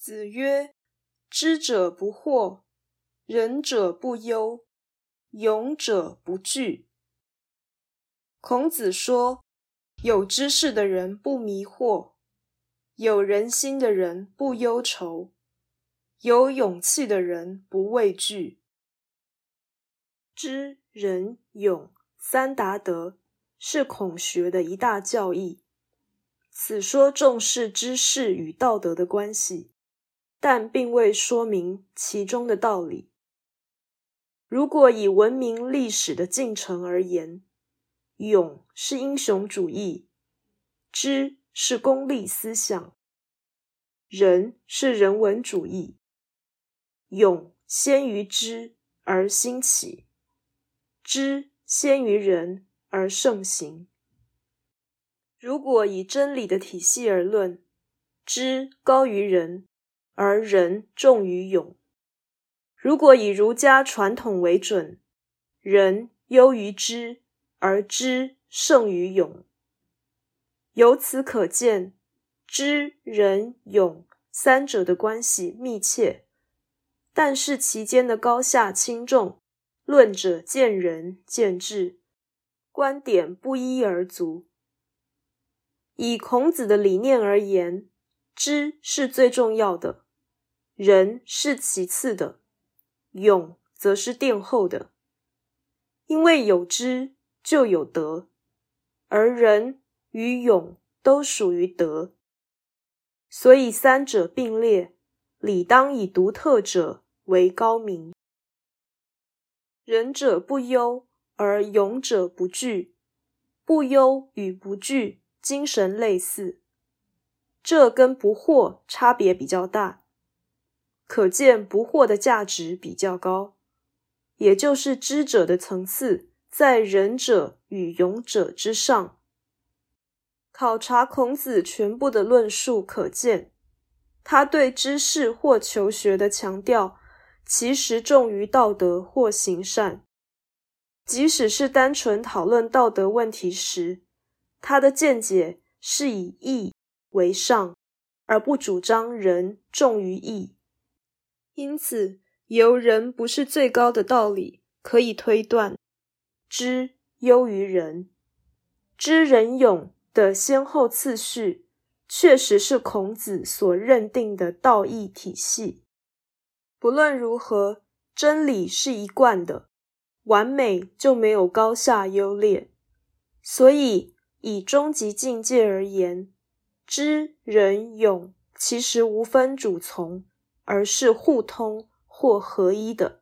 子曰：“知者不惑，仁者不忧，勇者不惧。”孔子说，有知识的人不迷惑，有仁心的人不忧愁，有勇气的人不畏惧。知、仁、勇三达德是孔学的一大教义。此说重视知识与道德的关系。但并未说明其中的道理。如果以文明历史的进程而言，勇是英雄主义，知是功利思想，仁是人文主义。勇先于知而兴起，知先于仁而盛行。如果以真理的体系而论，知高于仁。而仁重于勇。如果以儒家传统为准，仁优于知，而知胜于勇。由此可见，知、仁、勇三者的关系密切，但是其间的高下轻重，论者见仁见智，观点不一而足。以孔子的理念而言，知是最重要的。仁是其次的，勇则是殿后的。因为有知就有德，而仁与勇都属于德，所以三者并列，理当以独特者为高明。仁者不忧，而勇者不惧。不忧与不惧精神类似，这跟不惑差别比较大。可见不惑的价值比较高，也就是知者的层次在仁者与勇者之上。考察孔子全部的论述，可见他对知识或求学的强调，其实重于道德或行善。即使是单纯讨论道德问题时，他的见解是以义为上，而不主张仁重于义。因此，由人不是最高的道理，可以推断，知优于仁，知仁勇的先后次序，确实是孔子所认定的道义体系。不论如何，真理是一贯的，完美就没有高下优劣。所以，以终极境界而言，知仁勇其实无分主从。而是互通或合一的。